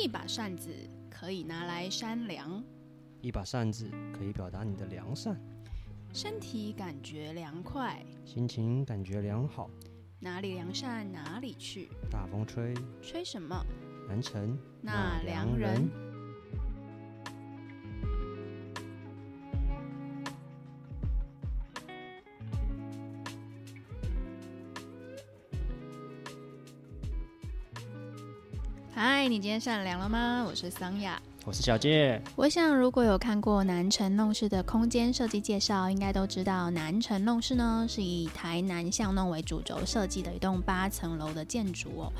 一把扇子可以拿来扇凉，一把扇子可以表达你的良善，身体感觉凉快，心情感觉良好。哪里良善哪里去，大风吹，吹什么？南城。那良人。嗨，你今天善良了吗？我是桑雅。我是小杰。我想，如果有看过南城弄室的空间设计介绍，应该都知道南城弄室呢是以台南巷弄为主轴设计的一栋八层楼的建筑哦。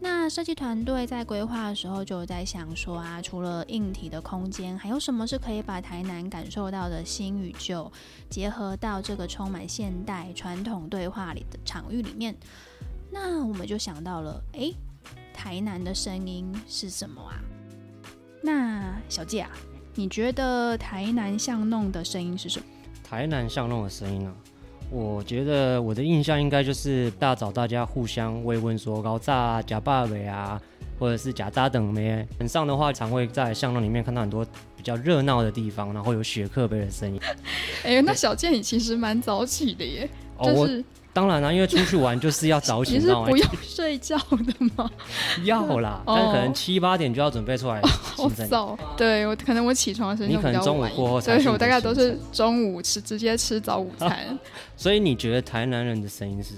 那设计团队在规划的时候就在想说啊，除了硬体的空间，还有什么是可以把台南感受到的新与旧结合到这个充满现代传统对话里的场域里面？那我们就想到了，哎，台南的声音是什么啊？那小姐啊，你觉得台南巷弄的声音是什么？台南巷弄的声音啊，我觉得我的印象应该就是大早大家互相慰问说高炸假爸尾啊，或者是假渣等咩。晚上的话，常会在巷弄里面看到很多比较热闹的地方，然后有雪克杯的声音。哎，那小健你其实蛮早起的耶，就是。当然啦，因为出去玩就是要早起，你是不用睡觉的吗？要啦，但可能七八点就要准备出来。好早，对我可能我起床的时间你可能中午过后才。对我大概都是中午吃，直接吃早午餐。所以你觉得台南人的声音是？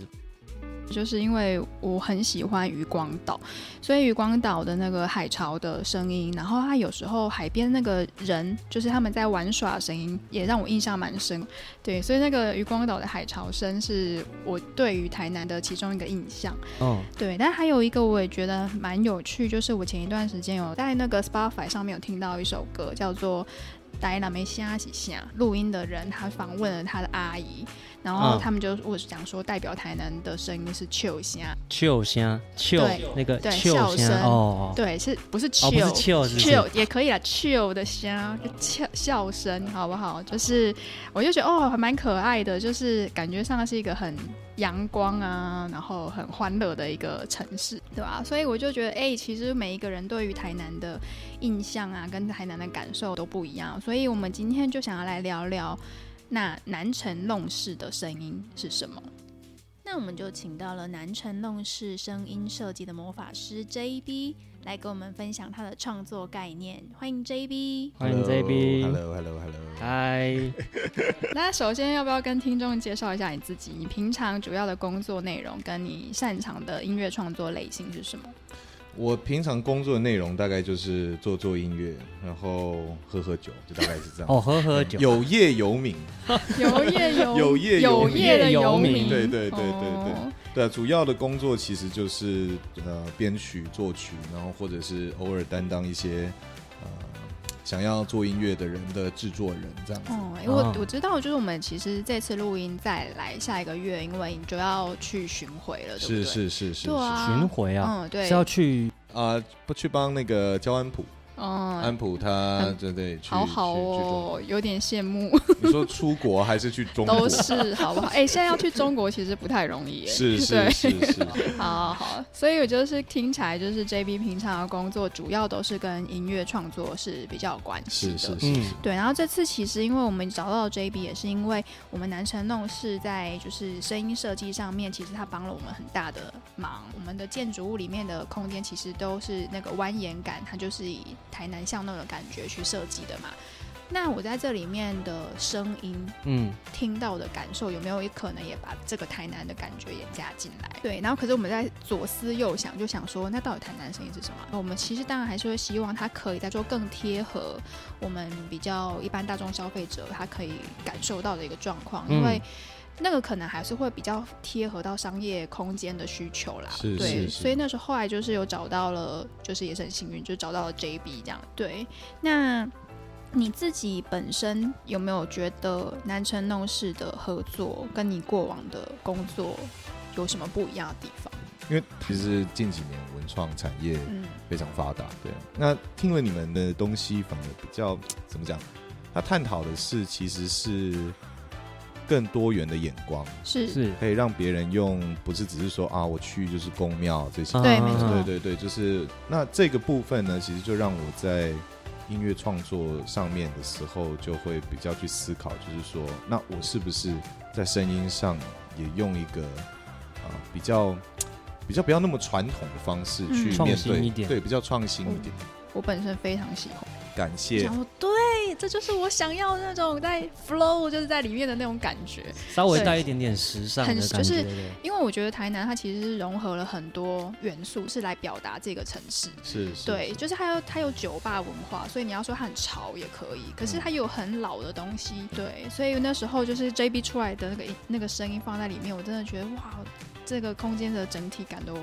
就是因为我很喜欢渔光岛，所以渔光岛的那个海潮的声音，然后它有时候海边那个人，就是他们在玩耍的声音，也让我印象蛮深。对，所以那个渔光岛的海潮声是我对于台南的其中一个印象。哦，对，但还有一个我也觉得蛮有趣，就是我前一段时间有在那个 Spotify 上面有听到一首歌，叫做。戴那梅西亚西西录音的人，他访问了他的阿姨，然后他们就我讲说，代表台南的声音是秋虾，秋虾，秋那个笑声哦，对，是不是秋？不是秋，秋也可以啊，秋的虾，笑笑声，好不好？就是我就觉得哦，还蛮可爱的，就是感觉上是一个很。阳光啊，然后很欢乐的一个城市，对吧？所以我就觉得，哎，其实每一个人对于台南的印象啊，跟台南的感受都不一样。所以我们今天就想要来聊聊，那南城弄事的声音是什么？那我们就请到了南城弄事声音设计的魔法师 JB。来跟我们分享他的创作概念，欢迎 JB，欢迎 JB，Hello，Hello，Hello，嗨。那首先要不要跟听众介绍一下你自己？你平常主要的工作内容跟你擅长的音乐创作类型是什么？我平常工作的内容大概就是做做音乐，然后喝喝酒，就大概是这样。哦，喝喝酒，有业 有民，有业有，有业有业的游民，对对对对对。对，主要的工作其实就是呃编曲、作曲，然后或者是偶尔担当一些呃想要做音乐的人的制作人这样子。哦，我我知道，就是我们其实这次录音再来下一个月，因为你就要去巡回了，对不对？是是是是，巡回啊，嗯，对，是要去啊，不去帮那个焦安普。哦，安普他真的好好哦，有点羡慕。你说出国还是去中国？都是好不好？哎，现在要去中国其实不太容易。是是是是。好好，所以我就是听起来就是 JB 平常的工作主要都是跟音乐创作是比较有关系的。是是是。对，然后这次其实因为我们找到 JB 也是因为我们南城弄是在就是声音设计上面，其实他帮了我们很大的忙。我们的建筑物里面的空间其实都是那个蜿蜒感，它就是以。台南巷弄的感觉去设计的嘛？那我在这里面的声音，嗯，听到的感受有没有可能也把这个台南的感觉也加进来？对，然后可是我们在左思右想，就想说，那到底台南声音是什么？我们其实当然还是会希望它可以在做更贴合我们比较一般大众消费者他可以感受到的一个状况，因为。那个可能还是会比较贴合到商业空间的需求啦，对，所以那时候后来就是有找到了，就是也是很幸运，就找到了 JB 这样。对，那你自己本身有没有觉得南城弄市的合作跟你过往的工作有什么不一样的地方？因为其实近几年文创产业非常发达，对。那听了你们的东西，反而比较怎么讲？他探讨的是其实是。更多元的眼光，是是，可以让别人用，不是只是说啊，我去就是宫庙这些。对没错对对对，就是那这个部分呢，其实就让我在音乐创作上面的时候，就会比较去思考，就是说，那我是不是在声音上也用一个啊比较比较不要那么传统的方式嗯去面对，新一点对，比较创新一点。我本身非常喜欢。感谢这就是我想要的那种在 flow，就是在里面的那种感觉。稍微对带一点点时尚的很感觉，就是因为我觉得台南它其实是融合了很多元素，是来表达这个城市。是是，对，就是它有它有酒吧文化，所以你要说它很潮也可以，可是它有很老的东西。对，所以那时候就是 JB 出来的那个那个声音放在里面，我真的觉得哇，这个空间的整体感都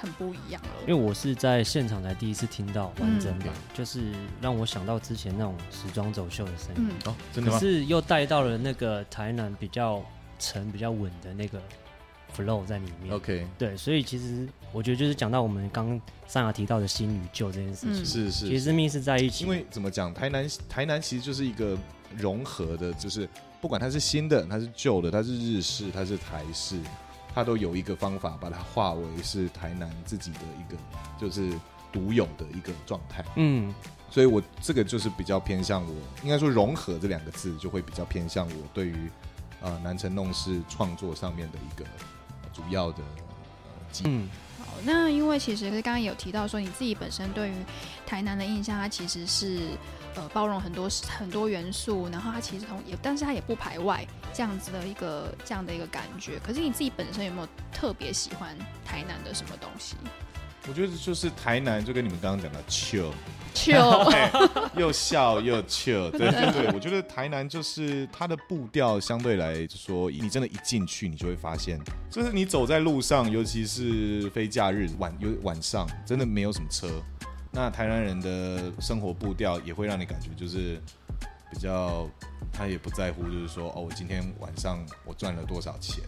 很不一样了因为。我是在现场才第一次听到完整嗯版，就是让我想到之前那种时装走秀的声音，嗯，哦，真的吗？可是又带到了那个台南比较沉、比较稳的那个 flow 在里面。OK，对，所以其实我觉得就是讲到我们刚刚上雅提到的新与旧这件事情，嗯是是，其实密是在一起。因为怎么讲，台南台南其实就是一个融合的，就是不管它是新的，它是旧的，它是日式，它是台式，它都有一个方法把它化为是台南自己的一个就是独有的一个状态。嗯，所以我这个就是比较偏向我，应该说融合这两个字就会比较偏向我对于呃南城弄市创作上面的一个呃主要的嗯，好，那因为其实刚刚有提到说，你自己本身对于台南的印象，它其实是呃包容很多很多元素，然后它其实同也，但是它也不排外这样子的一个这样的一个感觉。可是你自己本身有没有特别喜欢台南的什么东西？我觉得就是台南就跟你们刚刚讲的 chill。就哎又笑又 chill，对对对，我觉得台南就是它的步调相对来说，你真的一进去，你就会发现，就是你走在路上，尤其是非假日晚有晚上，真的没有什么车。那台南人的生活步调也会让你感觉就是比较，他也不在乎，就是说哦，我今天晚上我赚了多少钱，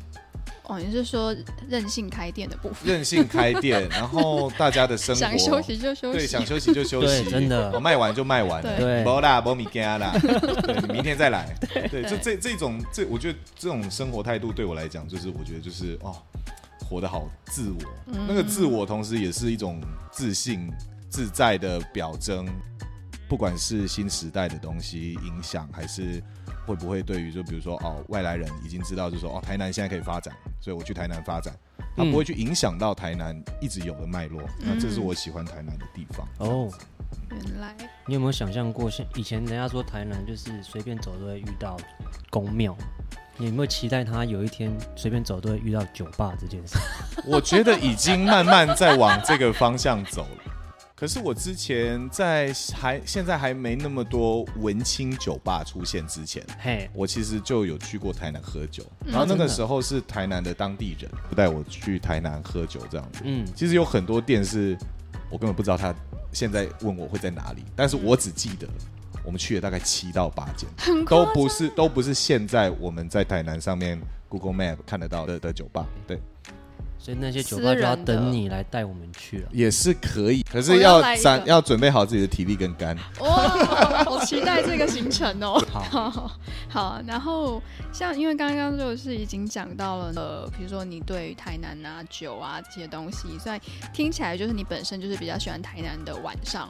哦，你是说任性开店的部分？任性开店，然后大家的生活想休息就休息，对，想休息就休息，对真的。我卖完就卖完。了，对。不啦，不米干啦，对，你明天再来，对，对就这这种这，我觉得这种生活态度对我来讲，就是我觉得就是哦，活得好自我，嗯。那个自我同时也是一种自信自在的表征，不管是新时代的东西影响，还是会不会对于就比如说哦，外来人已经知道，就说哦，台南现在可以发展，所以我去台南发展。它不会去影响到台南一直有的脉络，那这是我喜欢台南的地方。哦，原来你有没有想象过，像以前人家说台南就是随便走都会遇到宫庙，你有没有期待他有一天随便走都会遇到酒吧这件事？我觉得已经慢慢在往这个方向走了。可是我之前在还现在还没那么多文青酒吧出现之前，嘿，我其实就有去过台南喝酒，嗯。然后那个时候是台南的当地人不带我去台南喝酒这样子。嗯，其实有很多店是我根本不知道他现在问我会在哪里，但是我只记得我们去了大概七到八间，都不是都不是现在我们在台南上面 Google Map 看得到的的酒吧，对，所以那些酒吧就要等你来带我们去了。也是可以，可是要要来一个展要准备好自己的体力跟肝。哇，好期待这个行程哦。好，好，好，然后像因为刚刚就是已经讲到了，呃，比如说你对于台南啊酒啊这些东西，所以听起来就是你本身就是比较喜欢台南的晚上，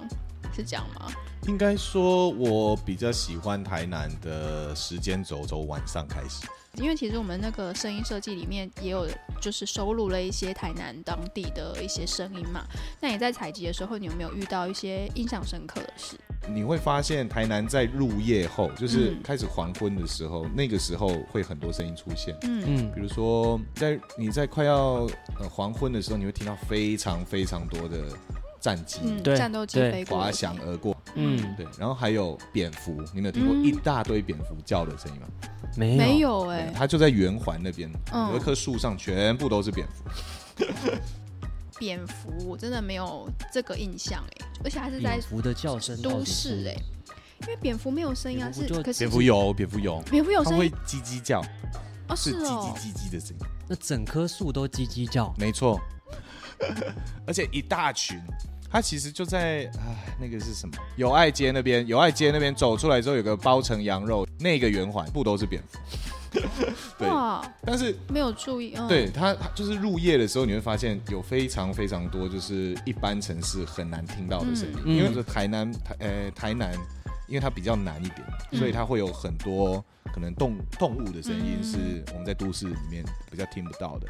是这样吗？应该说，我比较喜欢台南的时间轴从晚上开始。因为其实我们那个声音设计里面也有，就是收录了一些台南当地的一些声音嘛。那你在采集的时候，你有没有遇到一些印象深刻的事？你会发现，台南在入夜后，就是嗯开始黄昏的时候，那个时候会很多声音出现。嗯嗯比如说，在你在快要呃黄昏的时候，你会听到非常非常多的战机嗯，对战斗机飞过。滑翔而过，嗯，对，然后还有蝙蝠，你没有听过嗯。一大堆蝙蝠叫的声音吗？没有。没有哎、它就在圆环那边，嗯。有一棵树上全部都是蝙蝠。蝙蝠我真的没有这个印象哎、而且还是在蝙蝠的叫声都是市哎、因为蝙蝠没有声音是可是蝙蝠有，蝙蝠有，蝙蝠有它会声音叽叽叫，哦，是叽哦叽，叽叽的声音，那整棵树都叽叽叫，没错。而且一大群，它其实就在啊，那个是什么？友爱街那边，友爱街那边走出来之后，有个包成羊肉，那个圆环不都是蝙蝠？对，但是没有注意。对它就是入夜的时候，你会发现有非常非常多就是一般城市很难听到的声音，因为是台南台呃台南，因为它比较难一点，所以它会有很多可能动动物的声音是我们在都市里面比较听不到的。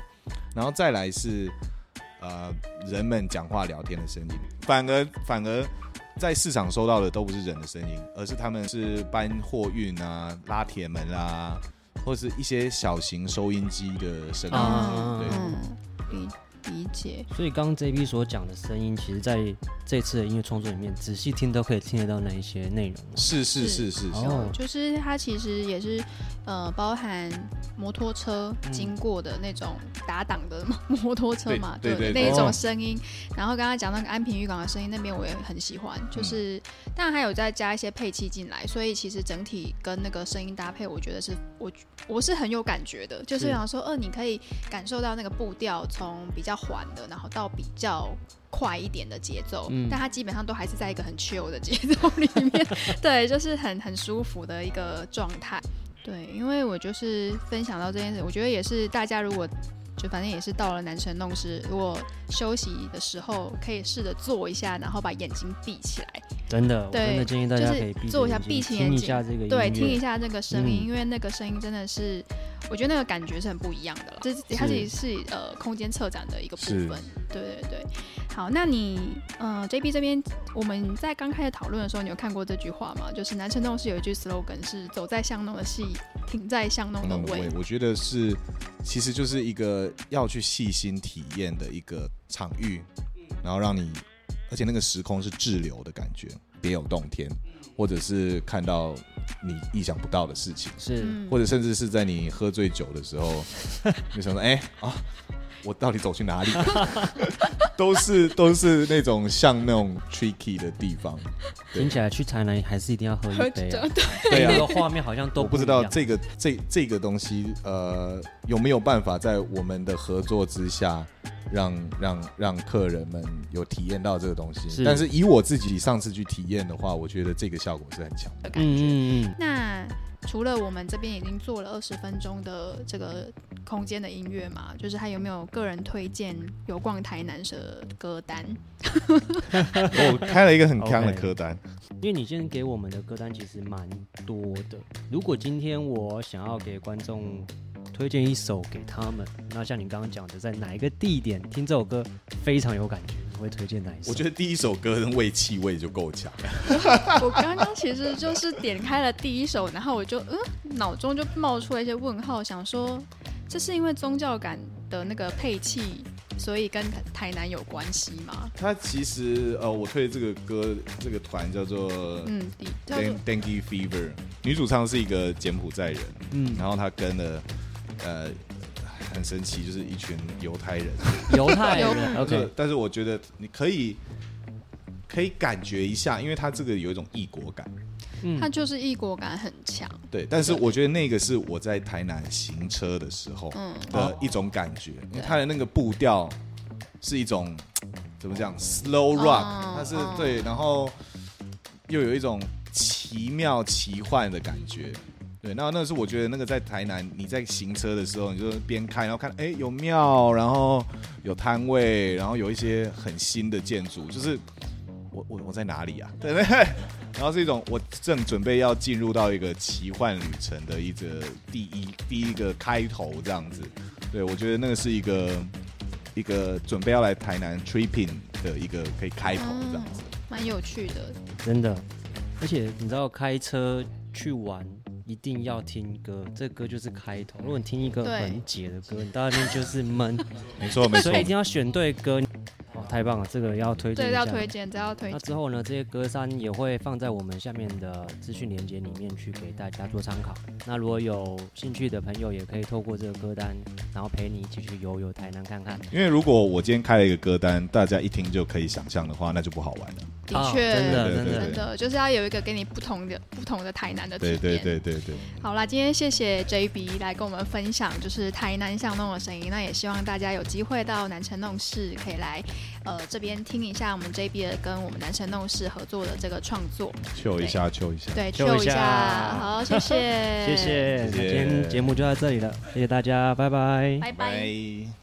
然后再来是呃人们讲话聊天的声音，反而反而。在市场收到的都不是人的声音，而是他们是搬货运啊、拉铁门啊，或者是一些小型收音机的声音。对。理解，所以刚刚 JB 所讲的声音，其实在这次的音乐创作里面，仔细听都可以听得到那一些内容。是是是是，哦，就是它其实也是呃，包含摩托车经过的那种打档的摩托车嘛，对对那一种声音。然后刚刚讲那个安平渔港的声音，那边我也很喜欢，就是当然还有再加一些配器进来，所以其实整体跟那个声音搭配，我觉得是我我是很有感觉的，就是想说，呃，你可以感受到那个步调从比较。缓的，然后到比较快一点的节奏，但它基本上都还是在一个很 chill 的节奏里面，对，就是很很舒服的一个状态。对，因为我就是分享到这件事，我觉得也是大家如果。就反正也是到了南城弄市，如果休息的时候可以试着坐一下，然后把眼睛闭起来。真的，我真的建议大家可以坐一下，闭起眼睛，听一下这个，对，听一下那个声音，因为那个声音真的是，我觉得那个感觉是很不一样的了。这它其实是呃空间策展的一个部分。对对对。好，那你呃 JB 这边我们在刚开始讨论的时候，你有看过这句话吗？就是南城弄市有一句 slogan 是“走在巷弄的戏，停在香浓的味”。我觉得是，其实就是一个。要去细心体验的一个场域，然后让你，而且那个时空是滞留的感觉，别有洞天，或者是看到你意想不到的事情，是，或者甚至是在你喝醉酒的时候，你想说，哎啊。我到底走去哪里？都是都是那种像那种 tricky 的地方。听起来去台南还是一定要喝一杯。对啊，画面好像都不知道这个这这个东西呃有没有办法在我们的合作之下，让让让客人们有体验到这个东西。但是以我自己上次去体验的话，我觉得这个效果是很强的感觉。嗯嗯。那。除了我们这边已经做了二十分钟的这个空间的音乐嘛，就是还有没有个人推荐有逛台南的歌单？我开了一个很强的歌单，因为你今天给我们的歌单其实蛮多的。如果今天我想要给观众。推荐一首给他们。那像你刚刚讲的，在哪一个地点听这首歌非常有感觉，你会推荐哪一首？我觉得第一首歌的味气味就够强。我刚刚其实就是点开了第一首，然后我就嗯，脑中就冒出了一些问号，想说这是因为宗教感的那个配器，所以跟台南有关系吗？它其实呃，我推这个歌，这个团叫做嗯，Dengue Fever，女主唱是一个柬埔寨人，嗯，然后她跟了。呃，很神奇，就是一群犹太人，犹太人。OK，但是我觉得你可以可以感觉一下，因为它这个有一种异国感，嗯，它就是异国感很强。对，但是我觉得那个是我在台南行车的时候的一种感觉，因为它的那个步调是一种 怎么讲，slow rock，它是对，然后又有一种奇妙奇幻的感觉。对，那那是我觉得那个在台南，你在行车的时候，你就边开，然后看，哎，有庙，然后有摊位，然后有一些很新的建筑，就是我我我在哪里啊？对 不对？然后是一种我正准备要进入到一个奇幻旅程的一个第一第一个开头这样子。对，我觉得那个是一个一个准备要来台南 tripping 的一个可以开头这样子，蛮有趣的，真的。而且你知道开车去玩。一定要听歌，这歌就是开头。如果你听一个很解的歌，你到那边就是闷。没错没错，所以一定要选对歌。哦，太棒了，这个要推荐。对，要推荐，这要推。那之后呢，这些歌单也会放在我们下面的资讯连接里面去给大家做参考。那如果有兴趣的朋友，也可以透过这个歌单，然后陪你一起去游游台南看看。因为如果我今天开了一个歌单，大家一听就可以想象的话，那就不好玩了。的确，真的真的真的，就是要有一个给你不同的不同的台南的体验。对对对对对。好啦，今天谢谢 JB 来跟我们分享，就是台南巷弄的声音。那也希望大家有机会到南城弄市，可以来。呃这边听一下我们 JB 跟我们男神弄事合作的这个创作，秀一下，秀一下，对，秀一下，好，谢谢，谢谢，今天节目就到这里了，谢谢大家，拜。拜，拜。拜。